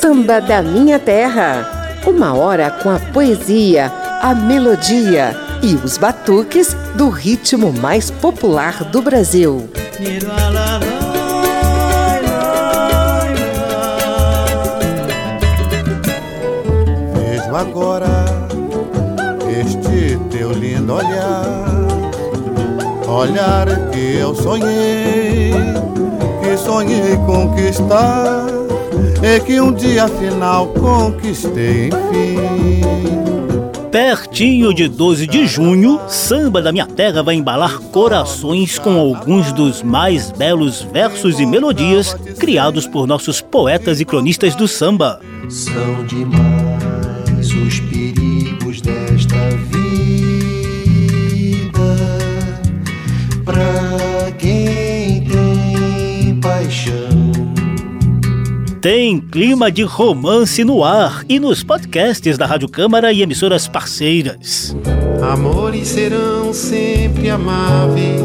Samba da Minha Terra. Uma hora com a poesia, a melodia e os batuques do ritmo mais popular do Brasil. Vejo agora este teu lindo olhar olhar que eu sonhei, que sonhei conquistar, e que um dia final conquistei enfim. Pertinho de 12 de junho, Samba da Minha Terra vai embalar corações com alguns dos mais belos versos e melodias criados por nossos poetas e cronistas do samba. São demais os perigos desta vida Tem clima de romance no ar e nos podcasts da Rádio Câmara e emissoras parceiras. Amores serão sempre amáveis,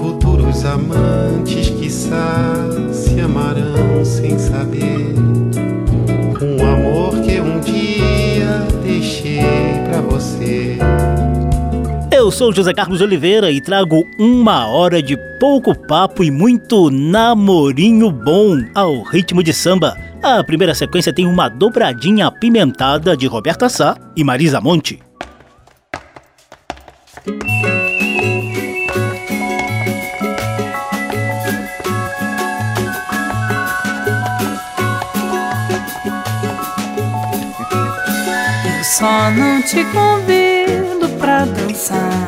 futuros amantes que se amarão sem saber. Um amor que um dia deixei pra você. Eu sou José Carlos Oliveira e trago uma hora de pouco papo e muito namorinho bom ao ritmo de samba. A primeira sequência tem uma dobradinha apimentada de Roberta Sá e Marisa Monte. Eu só não te convido pra dançar.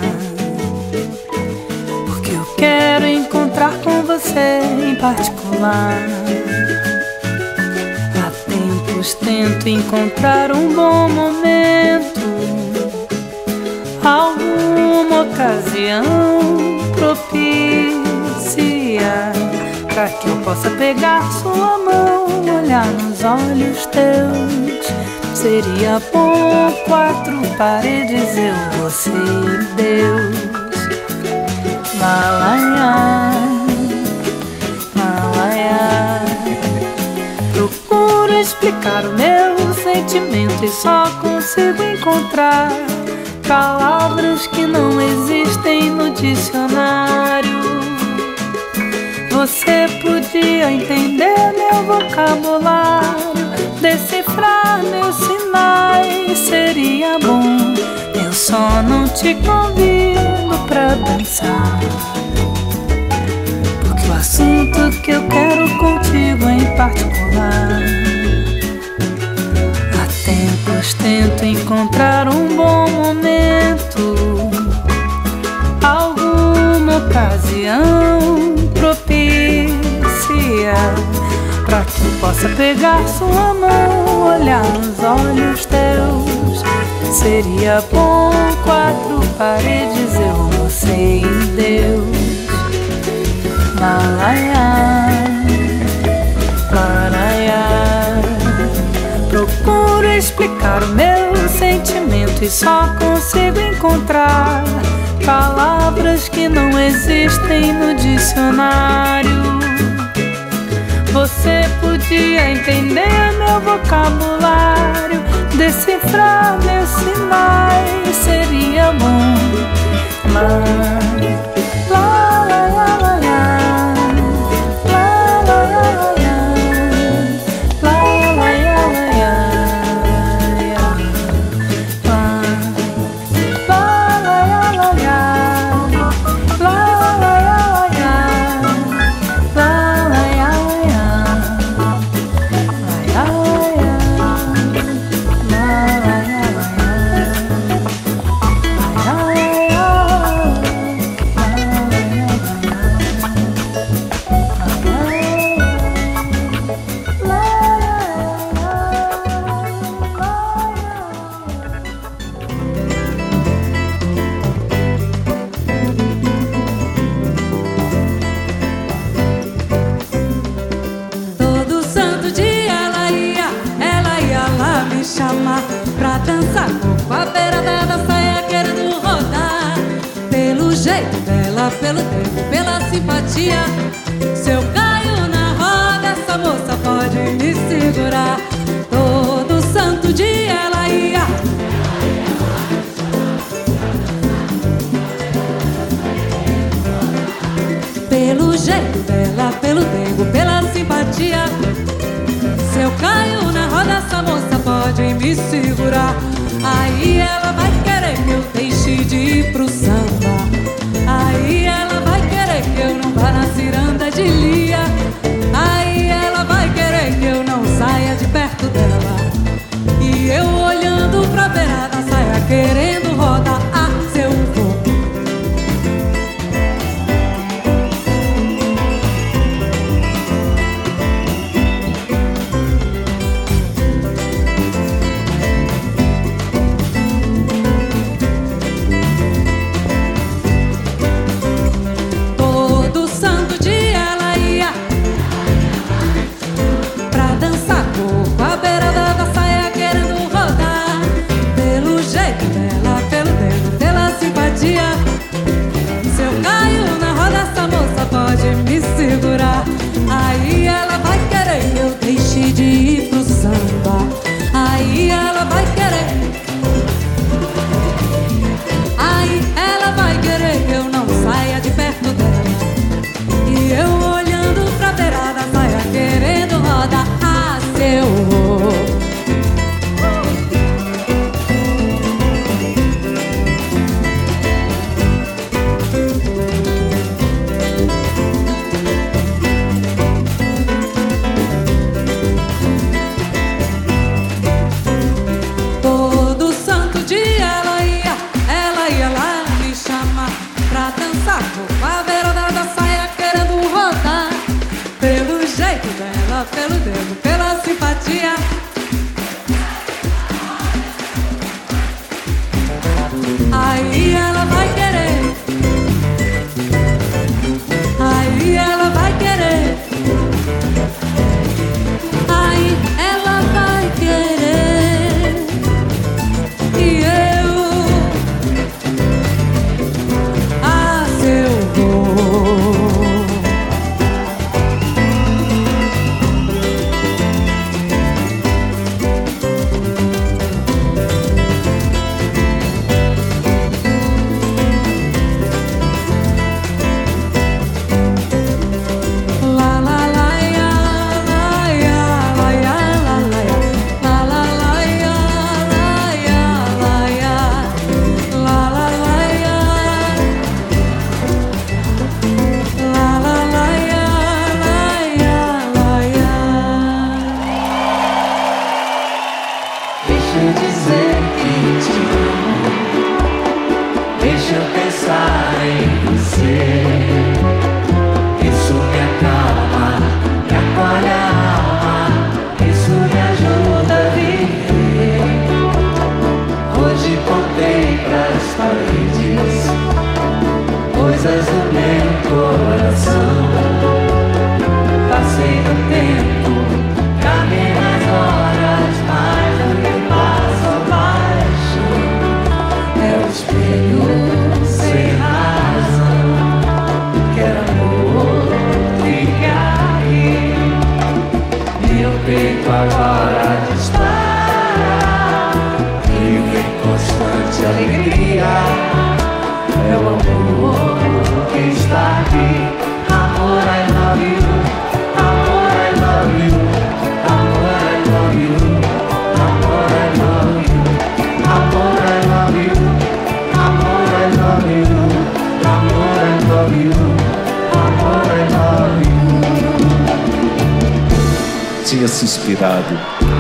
Porque eu quero encontrar com você em particular. Há tempos tento encontrar um bom momento, alguma ocasião propícia. Pra que eu possa pegar sua mão, olhar nos olhos teus. Seria bom quatro paredes, eu, você e Deus. Lá, lá. Procuro explicar o meu sentimento e só consigo encontrar palavras que não existem no dicionário. Você podia entender meu vocabulário, decifrar meus sinais seria bom. Eu só não te convido pra dançar. Porque o assunto que eu quero contigo em particular. Há tempos tento encontrar um bom momento, alguma ocasião propícia Pra que possa pegar sua mão, olhar nos olhos teus. Seria bom quatro paredes, eu, você e Deus. Malaiá, maraiá Procuro explicar o meu sentimento e só consigo encontrar Palavras que não existem no dicionário você podia entender meu vocabulário, decifrar meus sinais, seria bom. Mas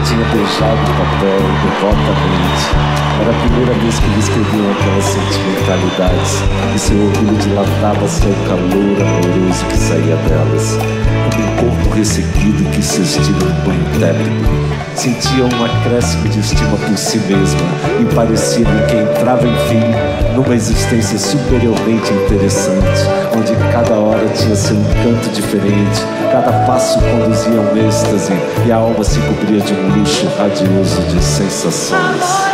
tinha beijado o papel devotamente. Era a primeira vez que lhe escrevia aquelas sentimentalidades e seu orgulho dilatava-se ao calor amoroso que saía delas como um corpo ressequido que se estira num banho tépido. Sentia um acréscimo de estima por si mesma e parecia-me que entrava, enfim, numa existência superiormente interessante, onde cada hora tinha seu encanto diferente, cada passo conduzia a um êxtase e a alma se cobria de um luxo radioso de sensações.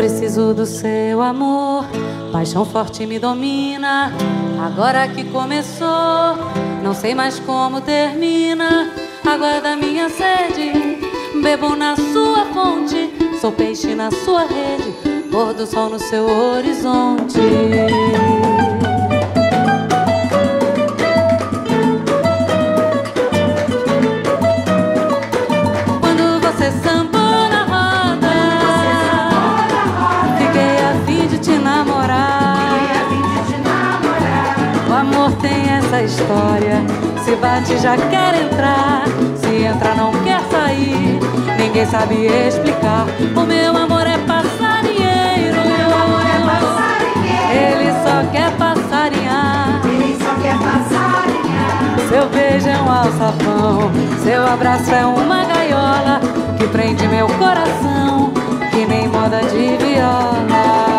Preciso do seu amor, paixão forte me domina. Agora que começou, não sei mais como termina. Água da minha sede, bebo na sua fonte. Sou peixe na sua rede, pôr do sol no seu horizonte. História. Se bate, já quer entrar. Se entra, não quer sair. Ninguém sabe explicar. O meu amor é passarinheiro. Meu amor é passarinheiro. Ele só quer passarinhar. Ele só quer passarinhar. Seu beijo é um alçapão. Seu abraço é uma gaiola que prende meu coração. Que nem moda de viola.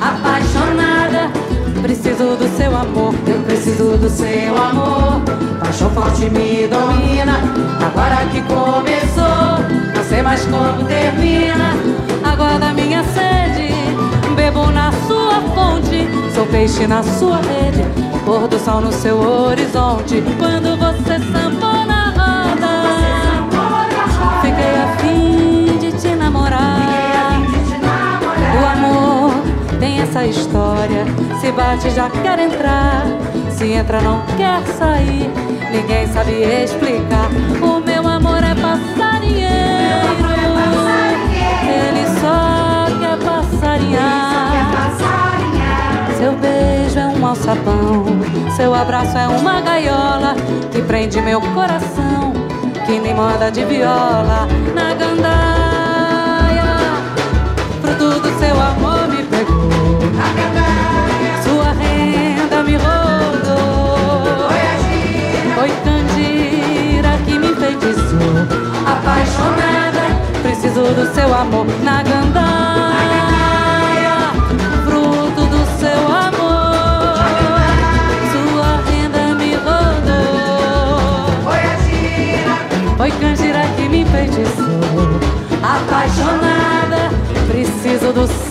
Apaixonada, preciso do seu amor, eu preciso do seu amor. Paixão forte me domina, agora que começou, não sei mais como termina. Aguarda minha sede, bebo na sua fonte, sou peixe na sua rede, pôr do sol no seu horizonte. Quando você sambou tem essa história. Se bate, já quer entrar. Se entra, não quer sair. Ninguém sabe explicar. O meu amor é passarinheiro. Ele só quer passarinhar. Seu beijo é um alçapão. Seu abraço é uma gaiola que prende meu coração. Que nem moda de viola na gandaia. Fruto do seu amor me. Sua renda me rodou. Foi Candira que me enfeitiçou. Apaixonada, preciso do seu amor na gandaia. Fruto do seu amor. Sua renda me rodou. Foi Candira que me enfeitiçou. Apaixonada, preciso do seu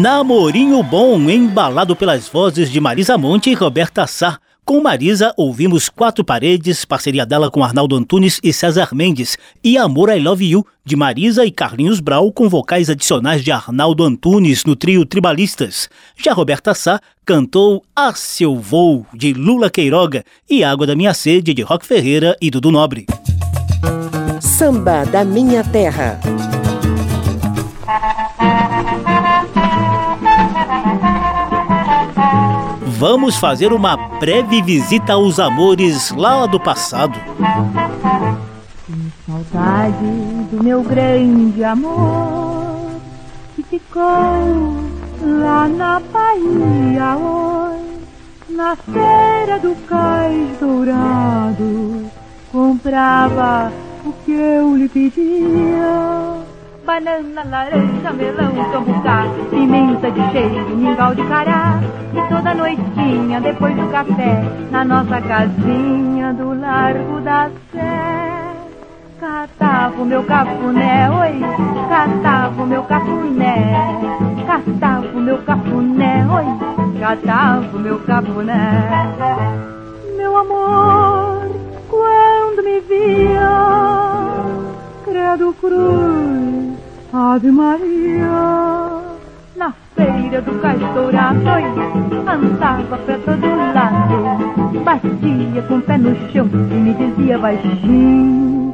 Namorinho Bom, embalado pelas vozes de Marisa Monte e Roberta Sá. Com Marisa, ouvimos Quatro Paredes, parceria dela com Arnaldo Antunes e César Mendes, e Amor I Love You, de Marisa e Carlinhos Brau, com vocais adicionais de Arnaldo Antunes no trio Tribalistas. Já Roberta Sá cantou A Seu Voo, de Lula Queiroga, e Água da Minha Sede, de Rock Ferreira e Dudu Nobre. Samba da Minha Terra. Vamos fazer uma breve visita aos amores lá do passado. Saudade do meu grande amor que ficou lá na Bahia hoje, na feira do cais dourado, comprava o que eu lhe pedia banana, laranja, melão, cambucá, pimenta de cheiro, mingau de cará. E toda noitinha, depois do café, na nossa casinha do Largo da Sé. Catava o meu cafuné, oi, catava o meu cafuné, catava o meu cafuné, oi, catava o meu cafuné. Meu amor, quando me via, credo cruz, Ave Maria, na feira do Castourado, andava pra todo lado, batia com o pé no chão e me dizia baixinho,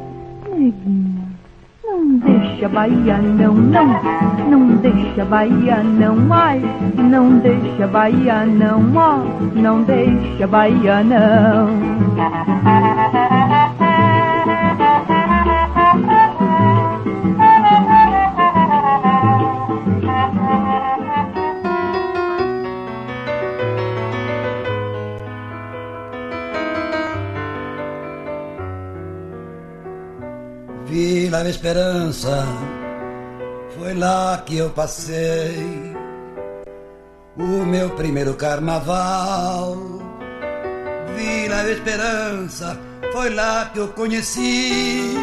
neguinha, não deixa Bahia não, não, não deixa Bahia não, ai, não deixa Bahia não, ó, não deixa Bahia não. Vila Esperança, foi lá que eu passei o meu primeiro carnaval. Vila Esperança, foi lá que eu conheci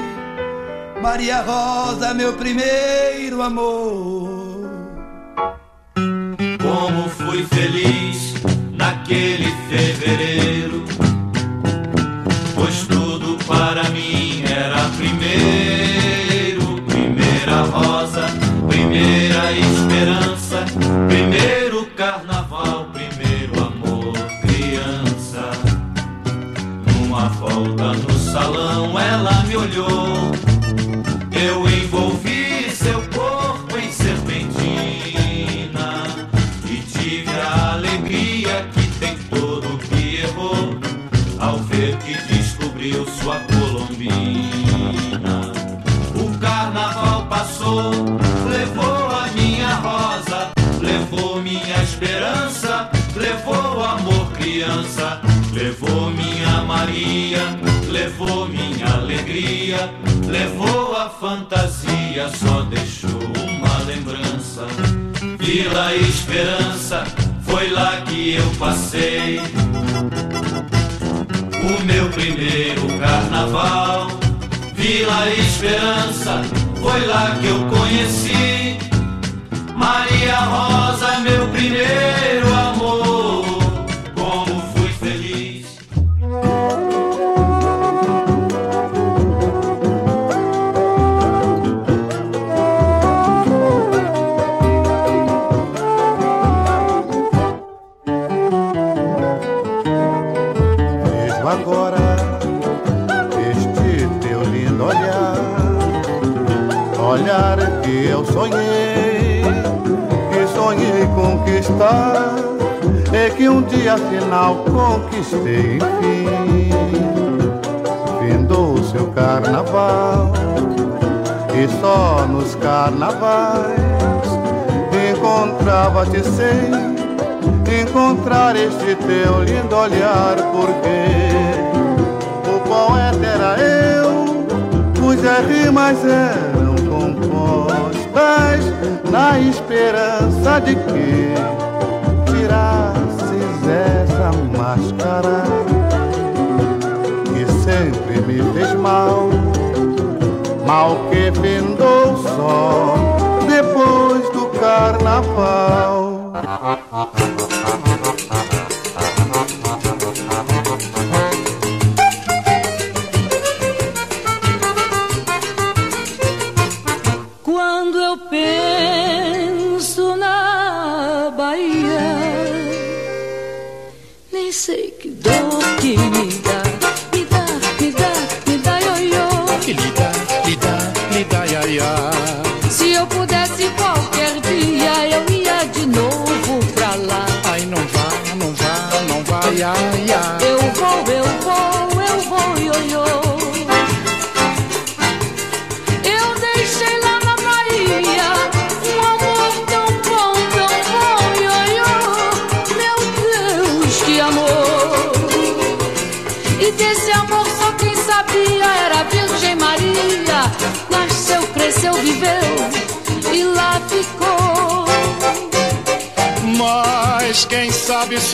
Maria Rosa, meu primeiro amor. Como fui feliz naquele fevereiro, pois tudo para primeiro carnaval, primeiro amor, criança. Numa volta no salão ela me olhou, Maria, levou minha alegria, levou a fantasia, só deixou uma lembrança. Vila Esperança, foi lá que eu passei o meu primeiro carnaval. Vila Esperança, foi lá que eu conheci Maria Rosa, meu primeiro amor. Conquistar, é que um dia afinal conquistei enfim. Findou seu carnaval, e só nos carnavais encontrava-te sem encontrar este teu lindo olhar, porque o poeta era eu, cujas rimas eram compostas na esperança de que essa máscara que sempre me fez mal, mal que findou só depois do carnaval.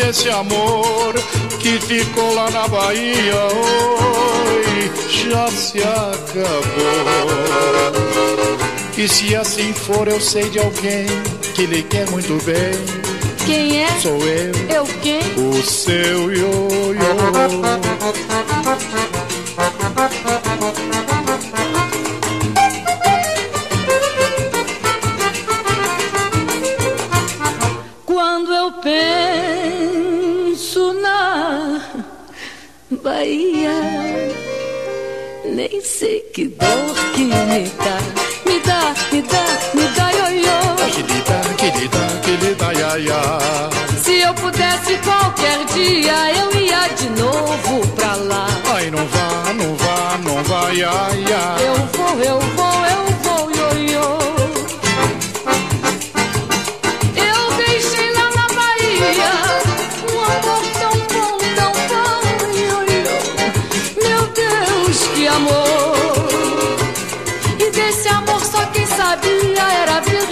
Esse amor que ficou lá na Bahia oi, já se acabou. E se assim for, eu sei de alguém que lhe quer muito bem. Quem é? Sou eu, Eu quem? o seu ioiô. Nem sei que dor que me dá, me dá, me dá, me dá ioiô. Que lhe dá, que lhe dá, que lhe dá. Se eu pudesse qualquer dia, eu ia de novo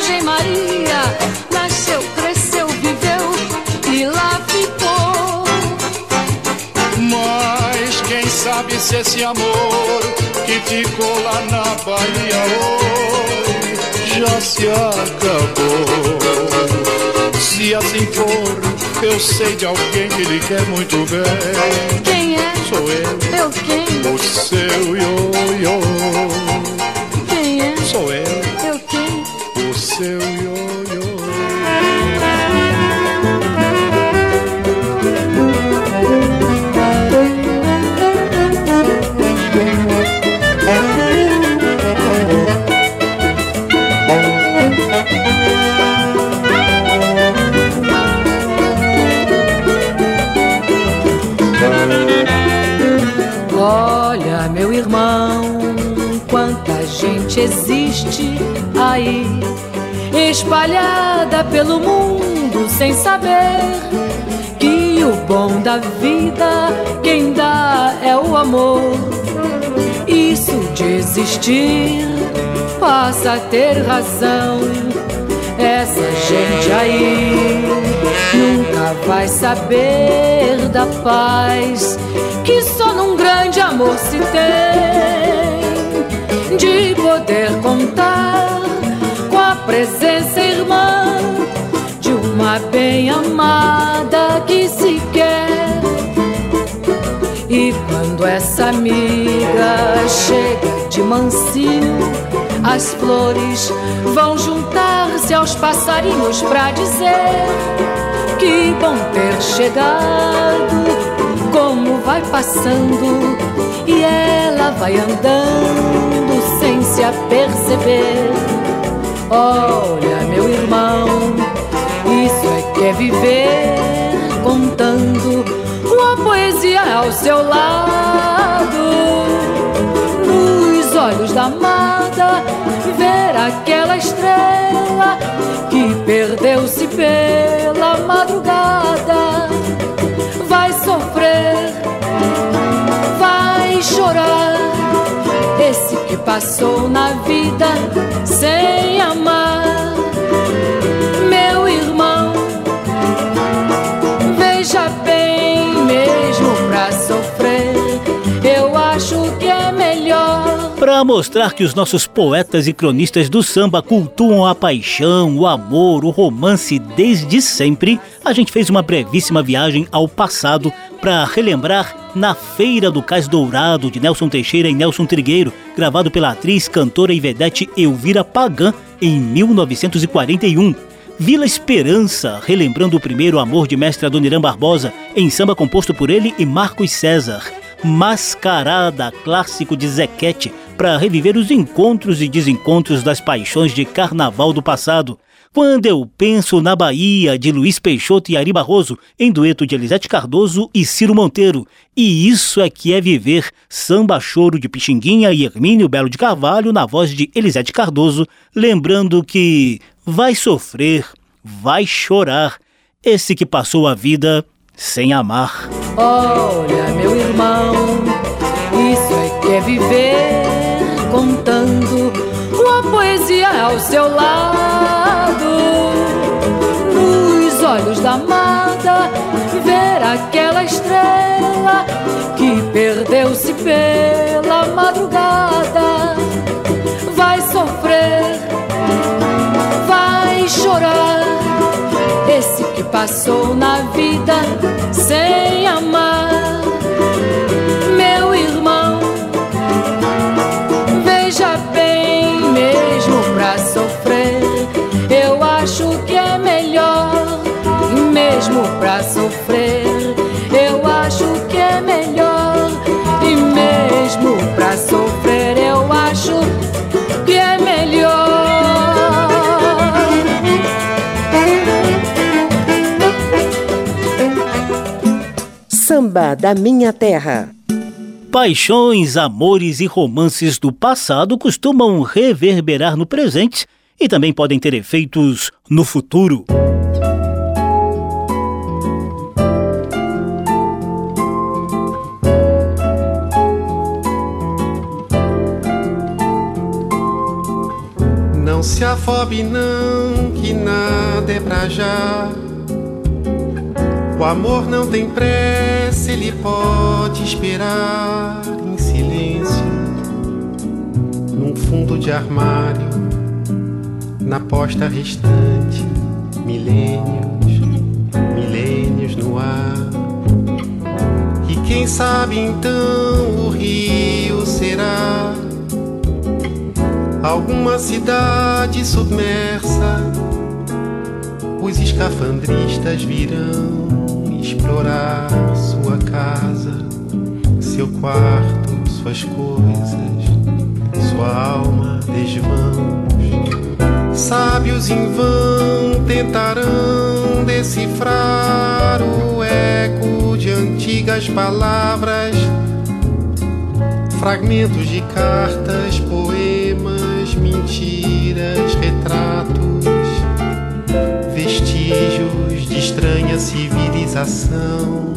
Virgem Maria. Nasceu, cresceu, viveu e lá ficou. Mas quem sabe se esse amor que ficou lá na Bahia hoje já se acabou. Se assim for, eu sei de alguém que lhe quer muito bem. Quem é? Sou eu, Eu quem? o seu ioiô. Quem é? Sou eu, pelo mundo sem saber que o bom da vida quem dá é o amor. Isso de existir passa a ter razão. Essa gente aí nunca vai saber da paz que só num grande amor se tem de poder contar presença irmã de uma bem amada que se quer. E quando essa amiga chega de mansinho, as flores vão juntar-se aos passarinhos pra dizer que bom ter chegado. Como vai passando e ela vai andando sem se aperceber. Olha, meu irmão, isso é que é viver contando uma poesia ao seu lado. Nos olhos da amada, ver aquela estrela que perdeu-se pela madrugada. Vai sofrer, vai chorar. Esse que passou na vida sem amar. Para mostrar que os nossos poetas e cronistas do samba cultuam a paixão, o amor, o romance desde sempre, a gente fez uma brevíssima viagem ao passado para relembrar Na Feira do Cais Dourado de Nelson Teixeira e Nelson Trigueiro, gravado pela atriz, cantora e vedete Elvira Pagan em 1941. Vila Esperança, relembrando o primeiro amor de mestre Adoniran Barbosa, em samba composto por ele e Marcos César. Mascarada, clássico de Zequete, para reviver os encontros e desencontros das paixões de carnaval do passado. Quando eu penso na Bahia, de Luiz Peixoto e Ari Barroso, em dueto de Elisete Cardoso e Ciro Monteiro. E isso é que é viver samba choro de Pixinguinha e Hermínio Belo de Carvalho na voz de Elisete Cardoso, lembrando que vai sofrer, vai chorar, esse que passou a vida sem amar. Olha, meu irmão, isso é que é viver contando uma poesia ao seu lado. Nos olhos da amada, ver aquela estrela que perdeu-se pela madrugada. Vai sofrer, vai chorar. Esse que passou na vida sem amar. Mesmo pra sofrer, eu acho que é melhor. E mesmo pra sofrer, eu acho que é melhor. Samba da Minha Terra. Paixões, amores e romances do passado costumam reverberar no presente e também podem ter efeitos no futuro. Não se afobe não, que nada é pra já. O amor não tem pressa, ele pode esperar em silêncio, num fundo de armário, na posta restante, milênios, milênios no ar. E quem sabe então o rio será alguma cidade submersa. Os escafandristas virão explorar sua casa, seu quarto, suas coisas, sua alma desvãos. Sábios em vão tentarão decifrar o eco de antigas palavras, fragmentos de cartas, poemas, mentiras, retratos, vestígios de estranha civilização.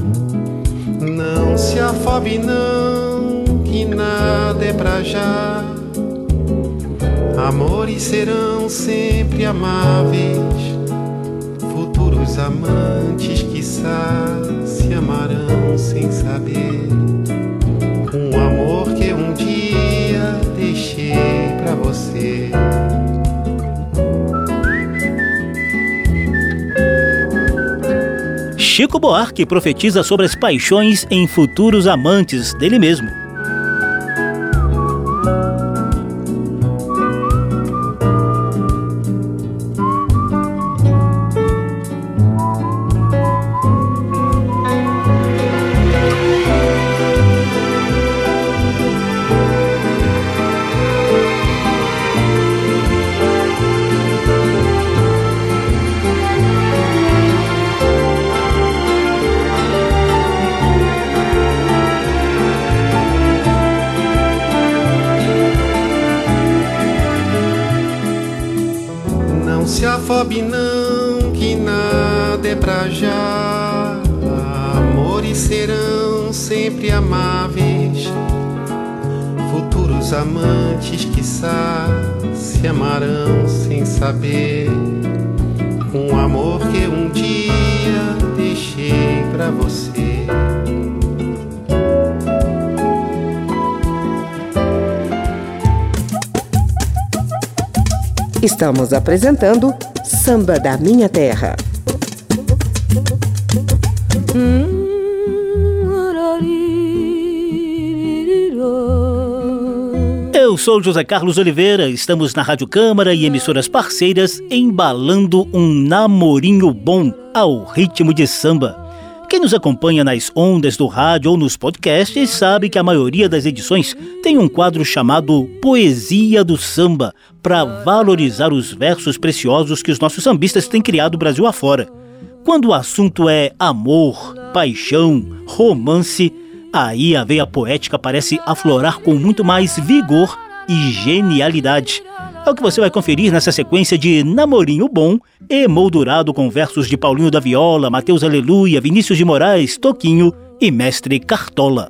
Não se afobe, não, que nada é pra já. Amores serão sempre amáveis, futuros amantes, quiçá, se amarão sem saber. Chico Buarque profetiza sobre as paixões em futuros amantes dele mesmo. Apresentando Samba da Minha Terra. Eu sou José Carlos Oliveira, estamos na Rádio Câmara e emissoras parceiras embalando um namorinho bom ao ritmo de samba. Quem nos acompanha nas ondas do rádio ou nos podcasts sabe que a maioria das edições tem um quadro chamado Poesia do Samba, para valorizar os versos preciosos que os nossos sambistas têm criado Brasil afora. Quando o assunto é amor, paixão, romance, aí a veia poética parece aflorar com muito mais vigor e genialidade. É o que você vai conferir nessa sequência de Namorinho Bom, emoldurado com versos de Paulinho da Viola, Mateus Aleluia, Vinícius de Moraes, Toquinho e Mestre Cartola.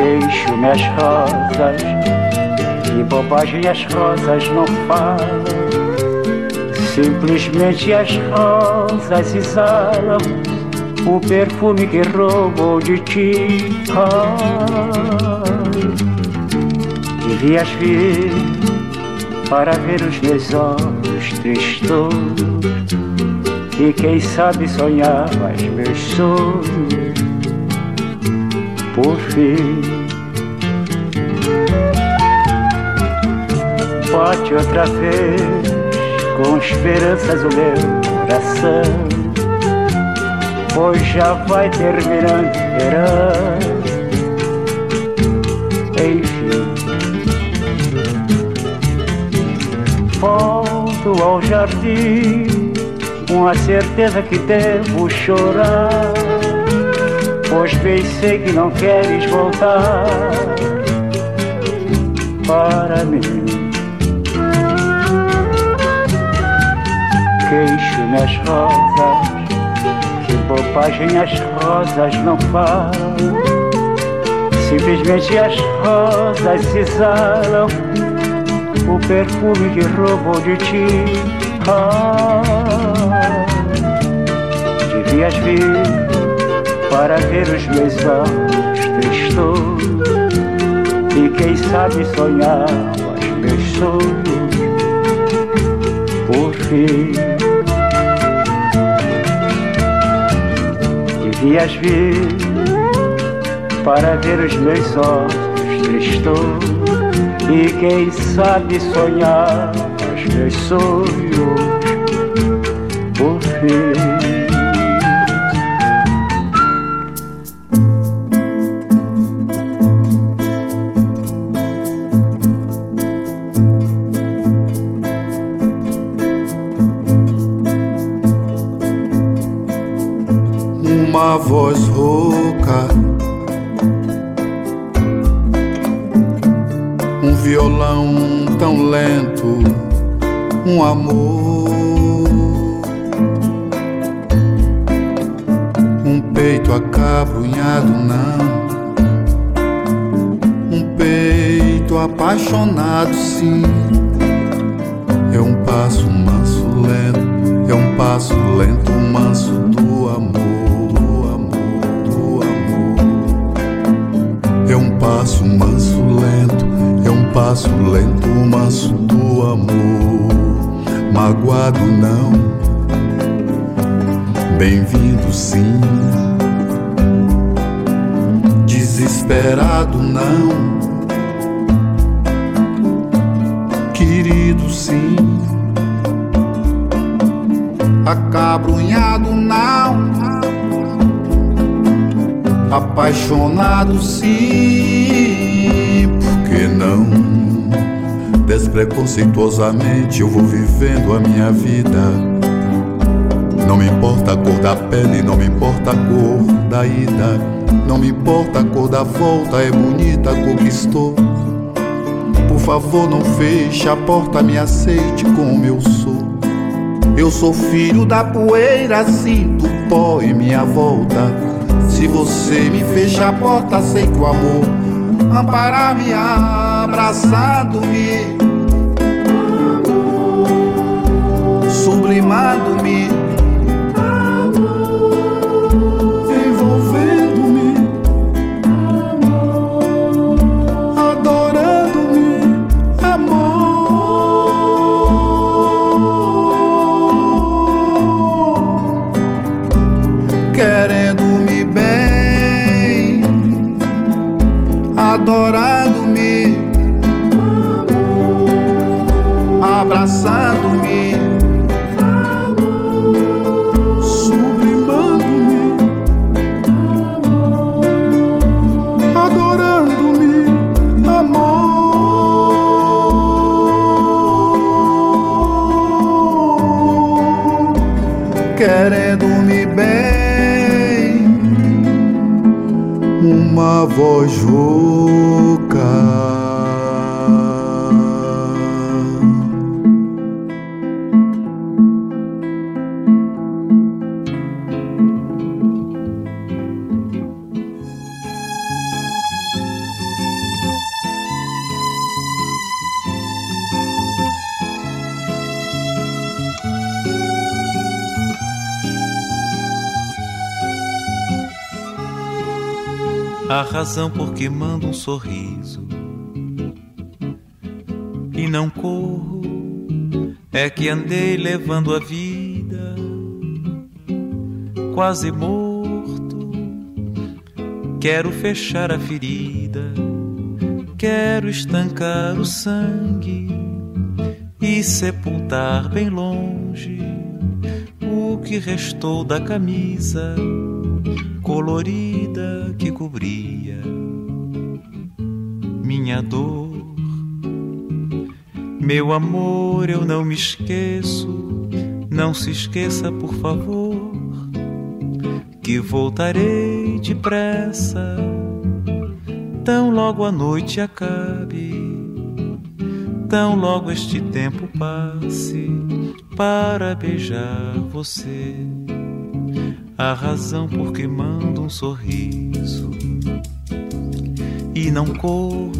Queixo minhas rosas Que bobagem as rosas não falam Simplesmente as rosas exalam O perfume que roubou de ti Ai, Devias vir para ver os meus olhos tristos. E quem sabe sonhar mais meus sonhos fim. Bate outra vez com esperanças o meu coração, pois já vai terminando verão. Enfim, volto ao jardim com a certeza que devo chorar, pois bem sei que não queres voltar para mim. Queixo-me as rosas, que bobagem as rosas não falam. Simplesmente as rosas exalam o perfume que roubou de ti. Ah, devias vir para ver os meus olhos tristos e quem sabe sonhar os meus sonhos por fim. Devias vir para ver os meus olhos tristos e quem sabe sonhar os meus sonhos por fim. Uma voz rouca, um violão tão lento, um amor, um peito acabrunhado, não, um peito apaixonado, sim. É um passo manso, lento, é um passo lento, passo manso, lento, é um passo lento, manso do amor. Magoado não, bem-vindo sim. Desesperado não querido sim. Acabrunhado não, apaixonado sim. Por que não? Despreconceituosamente eu vou vivendo a minha vida. Não me importa a cor da pele, não me importa a cor da ida. Não me importa a cor da volta, é bonita, conquistou. Por favor, não feche a porta, me aceite como eu sou. Eu sou filho da poeira, sinto pó em minha volta. Se você me fecha a porta, sei que o amor amparar-me, abraçado-me, sublimado-me, que mando um sorriso. E não corro é que andei levando a vida quase morto. Quero fechar a ferida, quero estancar o sangue e sepultar bem longe o que restou da camisa colorida que cobria minha dor. Meu amor, eu não me esqueço, não se esqueça, por favor, que voltarei depressa, tão logo a noite acabe, tão logo este tempo passe para beijar você. A razão por que mando um sorriso e não corro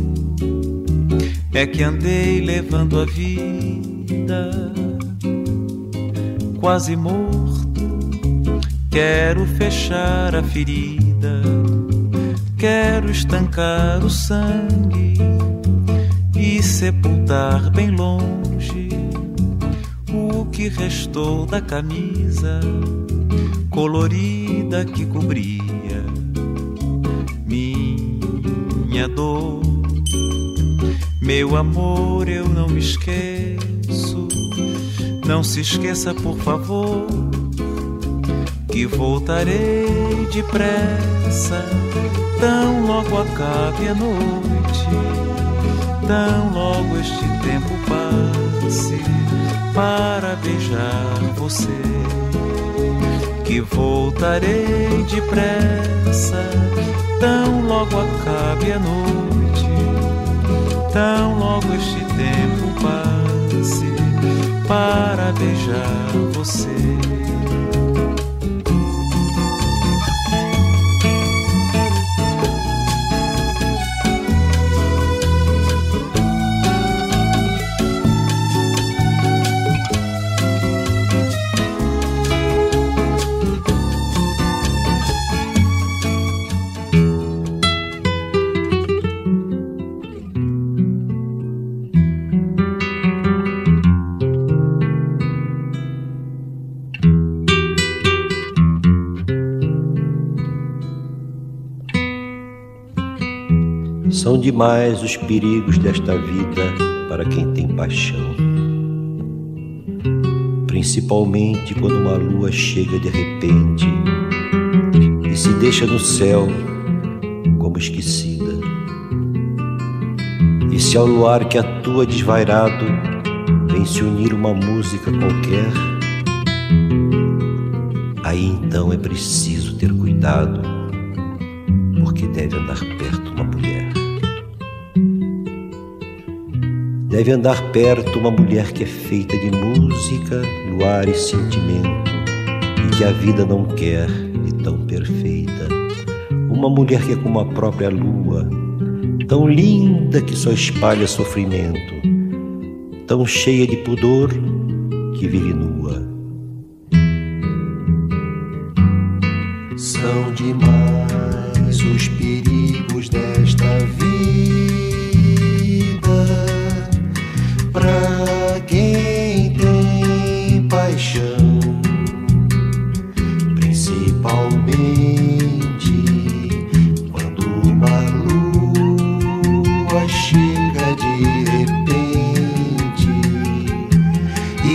é que andei levando a vida quase morto. Quero fechar a ferida, quero estancar o sangue e sepultar bem longe o que restou da camisa colorida que cobria minha dor. Meu amor, eu não me esqueço. Não se esqueça, por favor, que voltarei depressa. Tão logo acabe a noite, tão logo este tempo passe para beijar você. Que voltarei depressa, tão logo acabe a noite tão logo este tempo passe para beijar você. São demais os perigos desta vida para quem tem paixão. Principalmente quando uma lua chega de repente e se deixa no céu como esquecida. E se ao luar que atua desvairado vem se unir uma música qualquer, aí então é preciso ter cuidado, Deve andar perto uma mulher que é feita de música, luar e sentimento, e que a vida não quer de tão perfeita. Uma mulher que é como a própria lua, tão linda que só espalha sofrimento, tão cheia de pudor que vive nua.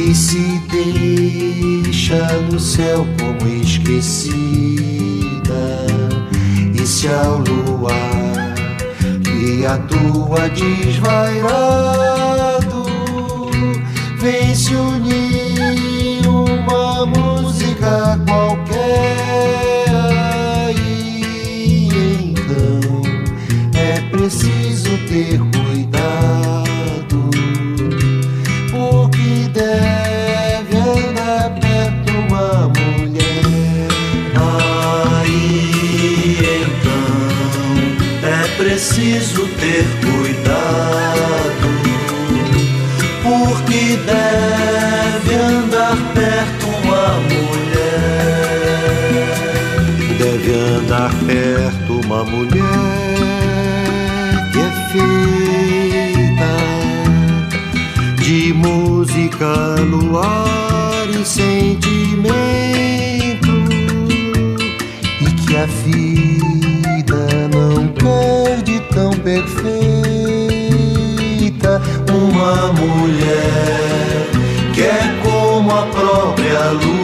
E se deixa no céu como esquecida, e se ao luar que atua desvairado vem se unir uma música qualquer aí então é preciso ter ter cuidado porque deve andar perto uma mulher. Deve andar perto uma mulher que é feita de música, luar e sentimento, e que a vida tão perfeita. Uma mulher que é como a própria lua,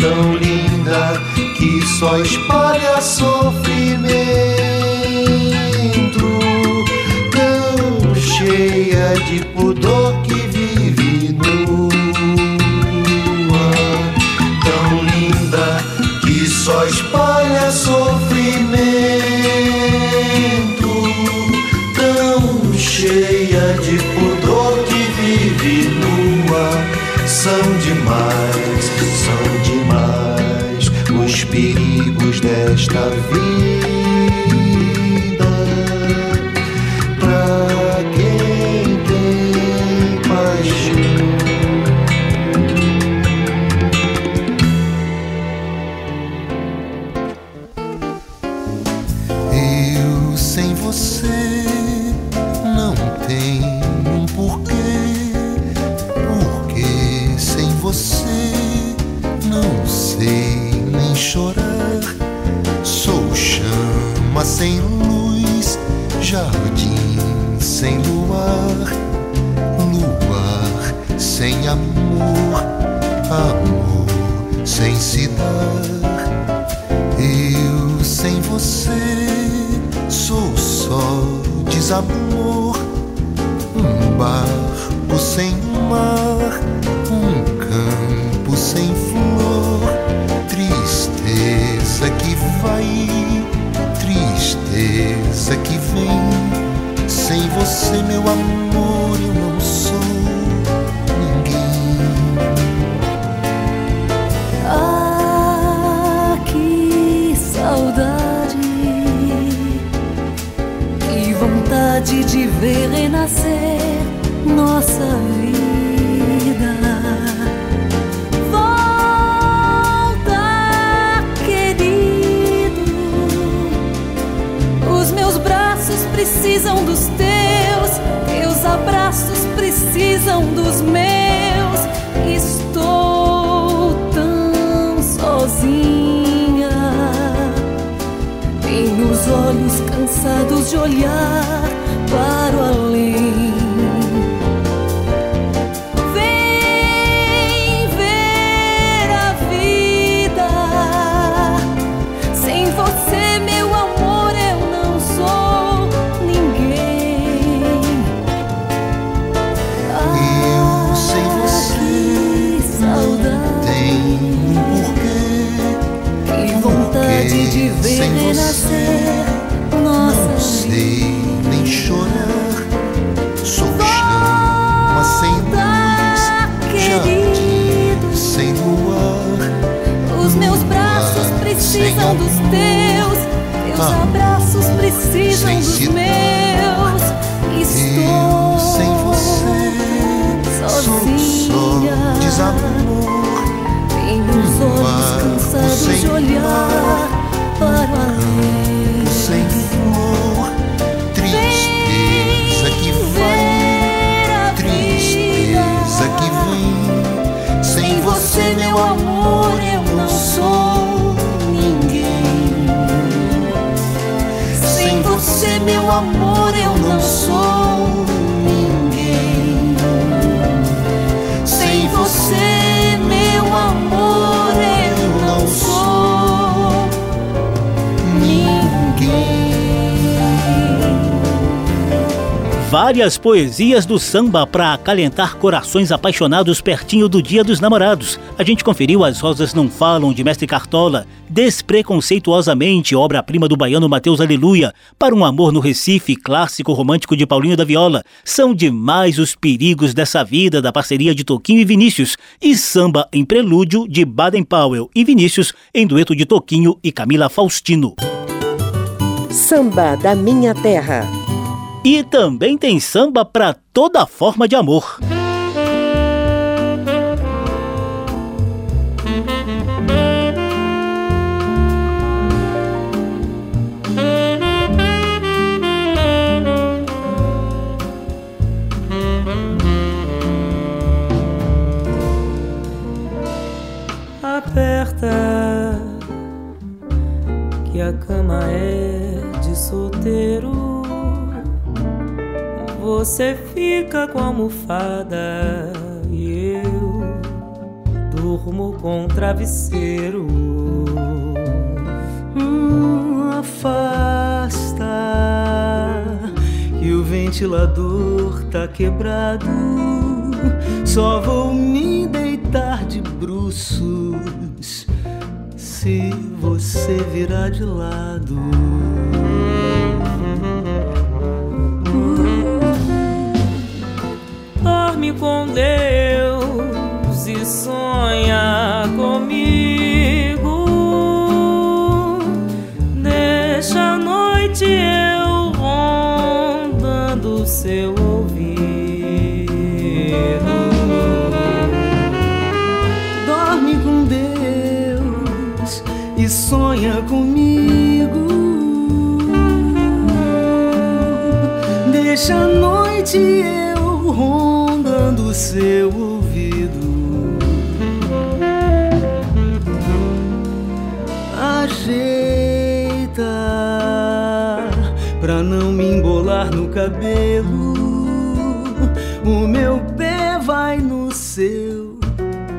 tão linda que só espalha sofrimento, tão cheia de poder. Só espalha sofrimento, tão cheia de pudor que vive nua, são demais, são demais os perigos desta vida. Ver renascer nossa vida. Volta, querido, os meus braços precisam dos teus, teus abraços precisam dos meus. Estou tão sozinha. Tenho os olhos cansados de olhar para o além. Precisam dos teus, teus Amor abraços precisam sem dos meus. Estou sem você sou sozinha. só desamor. Tenho os olhos cansados de olhar para meu amor, eu não sou ninguém. Sem você, meu amor, eu não sou ninguém. Várias poesias do samba para acalentar corações apaixonados pertinho do Dia dos Namorados. A gente conferiu As Rosas Não Falam, de Mestre Cartola, Despreconceituosamente, obra-prima do baiano Mateus Aleluia, Para um Amor no Recife, clássico romântico de Paulinho da Viola. São demais os perigos dessa vida da parceria de Toquinho e Vinícius, e Samba em Prelúdio, de Baden Powell e Vinícius, em dueto de Toquinho e Camila Faustino. Samba da Minha Terra. E também tem samba para toda forma de amor. A cama é de solteiro. você fica com a almofada e eu durmo com o travesseiro. Hum, afasta que o ventilador tá quebrado. Só vou me deitar de bruços se você virar de lado. Dorme com Deus e sonha comigo. Deixa a noite eu rondando seu ouvido. Sonha comigo. Deixa a noite eu rondando seu ouvido. Ajeita pra não me embolar no cabelo. O meu pé vai no seu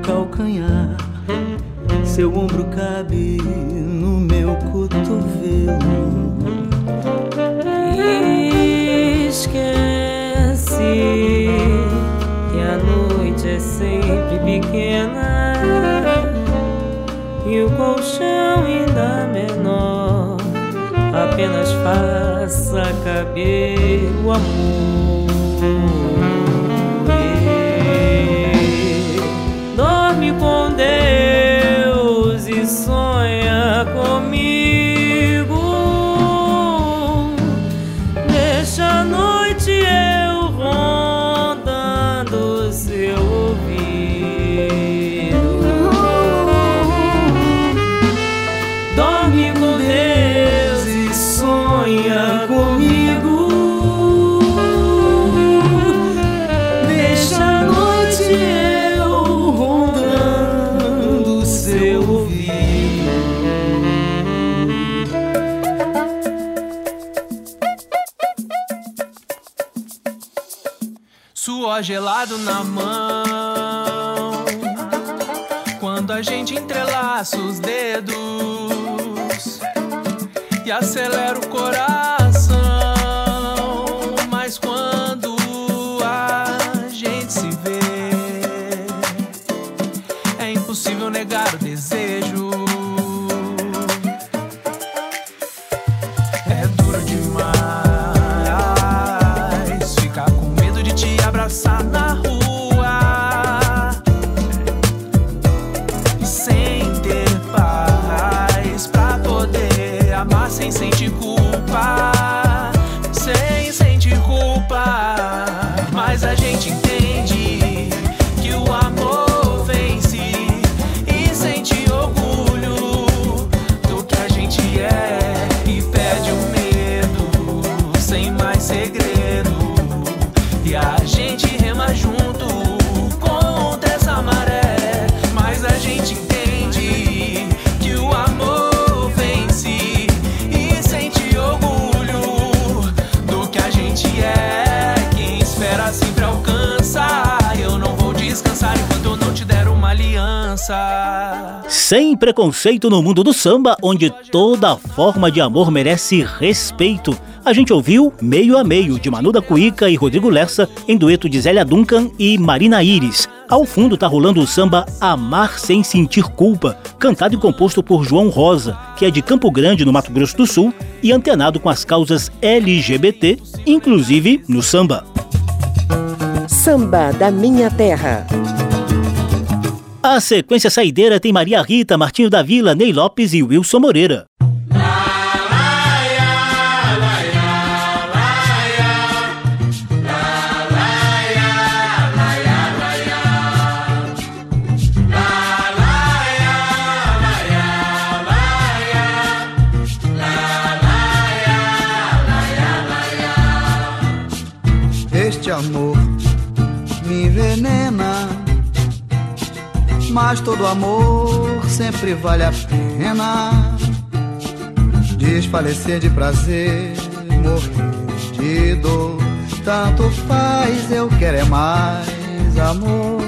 calcanhar. Seu ombro cabe no meu cotovelo. Esquece que a noite é sempre pequena e o colchão ainda menor. Apenas faça caber o amor. Na mão. Quando a gente entrelaça os dedos e acelera o coração. Mas quando a gente se vê, é impossível negar o desejo. Preconceito no mundo do samba, onde toda forma de amor merece respeito. A gente ouviu Meio a Meio, de Manuda Cuica e Rodrigo Lessa, em dueto de Zélia Duncan e Marina Iris. Ao fundo tá rolando o samba Amar Sem Sentir Culpa, cantado e composto por João Rosa, que é de Campo Grande, no Mato Grosso do Sul, e antenado com as causas LGBT, inclusive no samba. Samba da Minha Terra. A sequência saideira tem Maria Rita, Martinho da Vila, Ney Lopes e Wilson Moreira. Este amor me envenena, mas todo amor sempre vale a pena. Desfalecer de prazer, morrer de dor, tanto faz, eu quero é mais amor.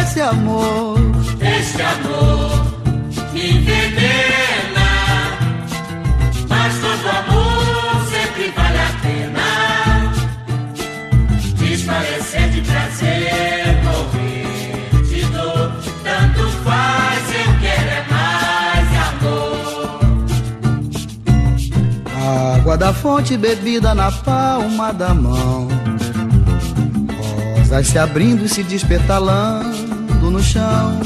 Esse amor, Esse amor me da fonte bebida na palma da mão. Rosas se abrindo e se despetalando no chão.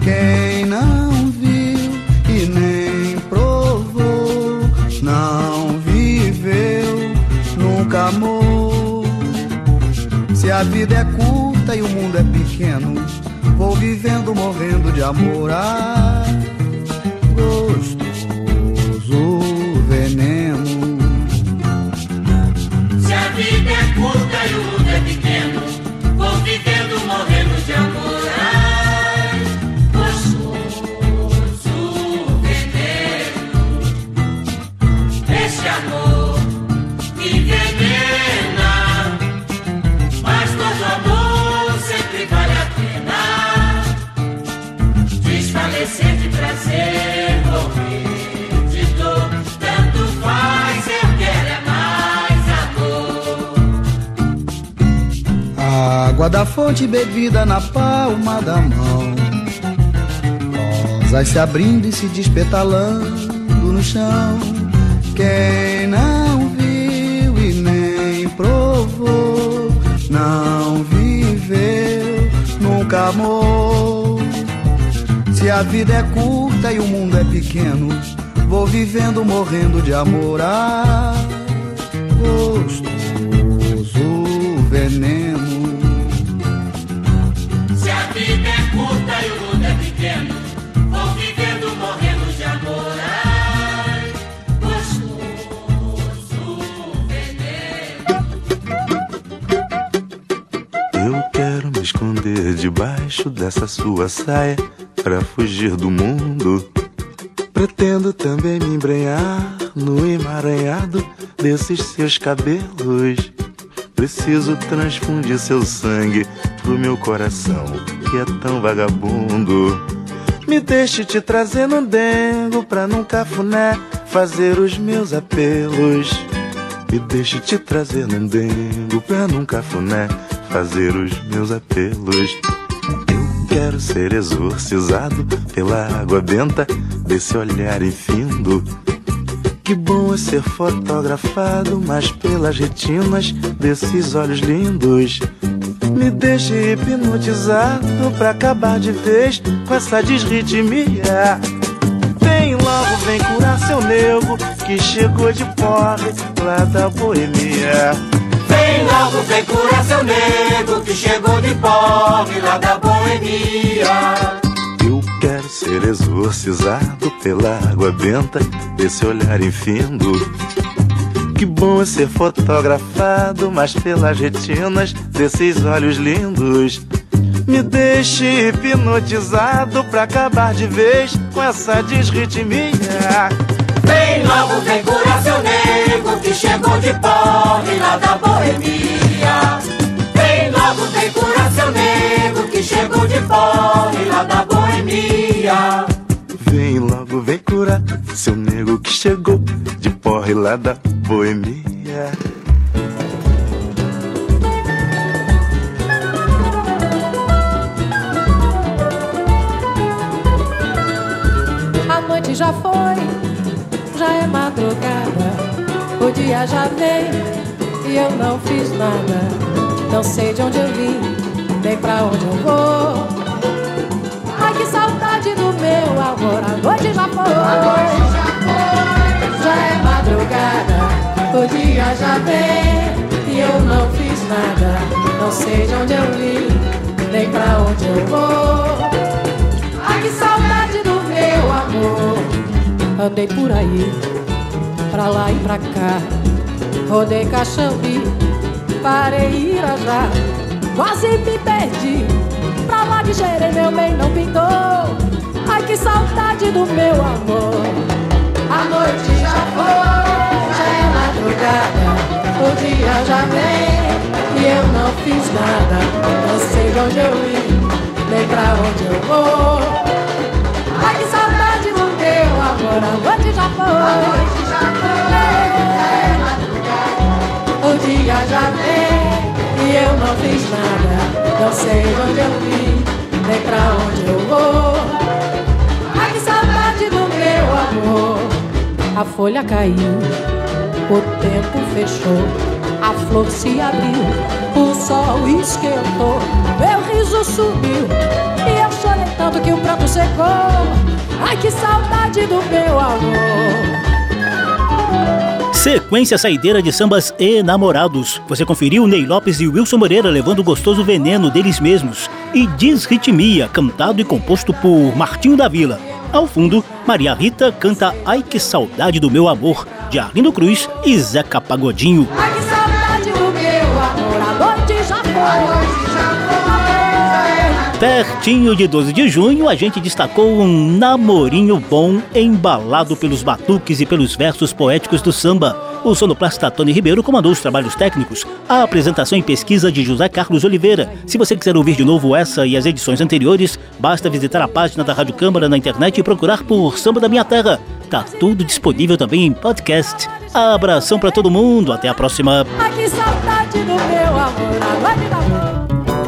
Quem não viu e nem provou, não viveu, nunca amou. Se a vida é curta e o mundo é pequeno, vou vivendo, morrendo de amor. Ah, gostoso vivendo, morrendo Água da fonte bebida na palma da mão. Rosas se abrindo e se despetalando no chão. Quem não viu e nem provou, não viveu, nunca amou. Se a vida é curta e o mundo é pequeno, vou vivendo, morrendo de amor. Ah, gostoso veneno. Debaixo dessa sua saia pra fugir do mundo. Pretendo também me embrenhar no emaranhado desses seus cabelos. Preciso transfundir seu sangue pro meu coração, que é tão vagabundo. Me deixe te trazer num dengo pra num cafuné fazer os meus apelos. Me deixe te trazer num dengo pra num cafuné fazer os meus apelos. Eu quero ser exorcizado pela água benta desse olhar infindo. Que bom é ser fotografado, mas pelas retinas desses olhos lindos. Me deixe hipnotizado pra acabar de vez com essa desritmia. Vem logo, vem curar seu nego que chegou de porre lá da boemia. Vem logo, vem curar seu nego que chegou de pobre lá da boemia. Eu quero ser exorcizado pela água benta desse olhar infindo. Que bom é ser fotografado, mas pelas retinas desses olhos lindos. Me deixe hipnotizado pra acabar de vez com essa desritmia. Vem logo, vem curar seu que chegou de pobre lá da boemia. Vem logo, vem curar seu nego que chegou de pobre lá da boemia. Vem logo, vem curar seu nego que chegou de porre lá da boemia. A noite já foi, dia já veio e eu não fiz nada. Não sei de onde eu vim, nem pra onde eu vou. Ai, que saudade do meu amor. A noite já foi, já é madrugada. O dia já veio e eu não fiz nada. Não sei de onde eu vim, nem pra onde eu vou. Ai, que saudade do meu amor. Andei por aí, pra lá e pra cá. Rodei Caxambi, parei Irajá. Quase me perdi, pra lá de Jerez meu bem não pintou. Ai, que saudade do meu amor. A noite já foi, já é madrugada. O dia já vem fiz nada, não sei de onde eu vim, nem pra onde eu vou. Ai que saudade do meu amor, a noite já foi. A noite já foi. Dia já vem e eu não fiz nada, não sei de onde eu vim, nem pra onde eu vou. Ai que saudade do meu amor. A folha caiu, o tempo fechou. A flor se abriu, o sol esquentou, meu riso subiu e eu chorei tanto que o prato secou. Ai que saudade do meu amor. Sequência saideira de sambas enamorados. Você conferiu Ney Lopes e Wilson Moreira levando o gostoso veneno deles mesmos. E Disritmia, cantado e composto por Martinho da Vila. Ao fundo, Maria Rita canta Ai que saudade do meu amor, de Arlindo Cruz e Zeca Pagodinho. Ai que saudade do meu amor, a noite já Pertinho de 12 de junho, a gente destacou um namorinho bom embalado pelos batuques e pelos versos poéticos do samba. O sonoplasta Tony Ribeiro comandou os trabalhos técnicos. A apresentação e pesquisa de José Carlos Oliveira. Se você quiser ouvir de novo essa e as edições anteriores, basta visitar a página da Rádio Câmara na internet e procurar por Samba da Minha Terra. Tá tudo disponível também em podcast. Abração para todo mundo, até a próxima. Ai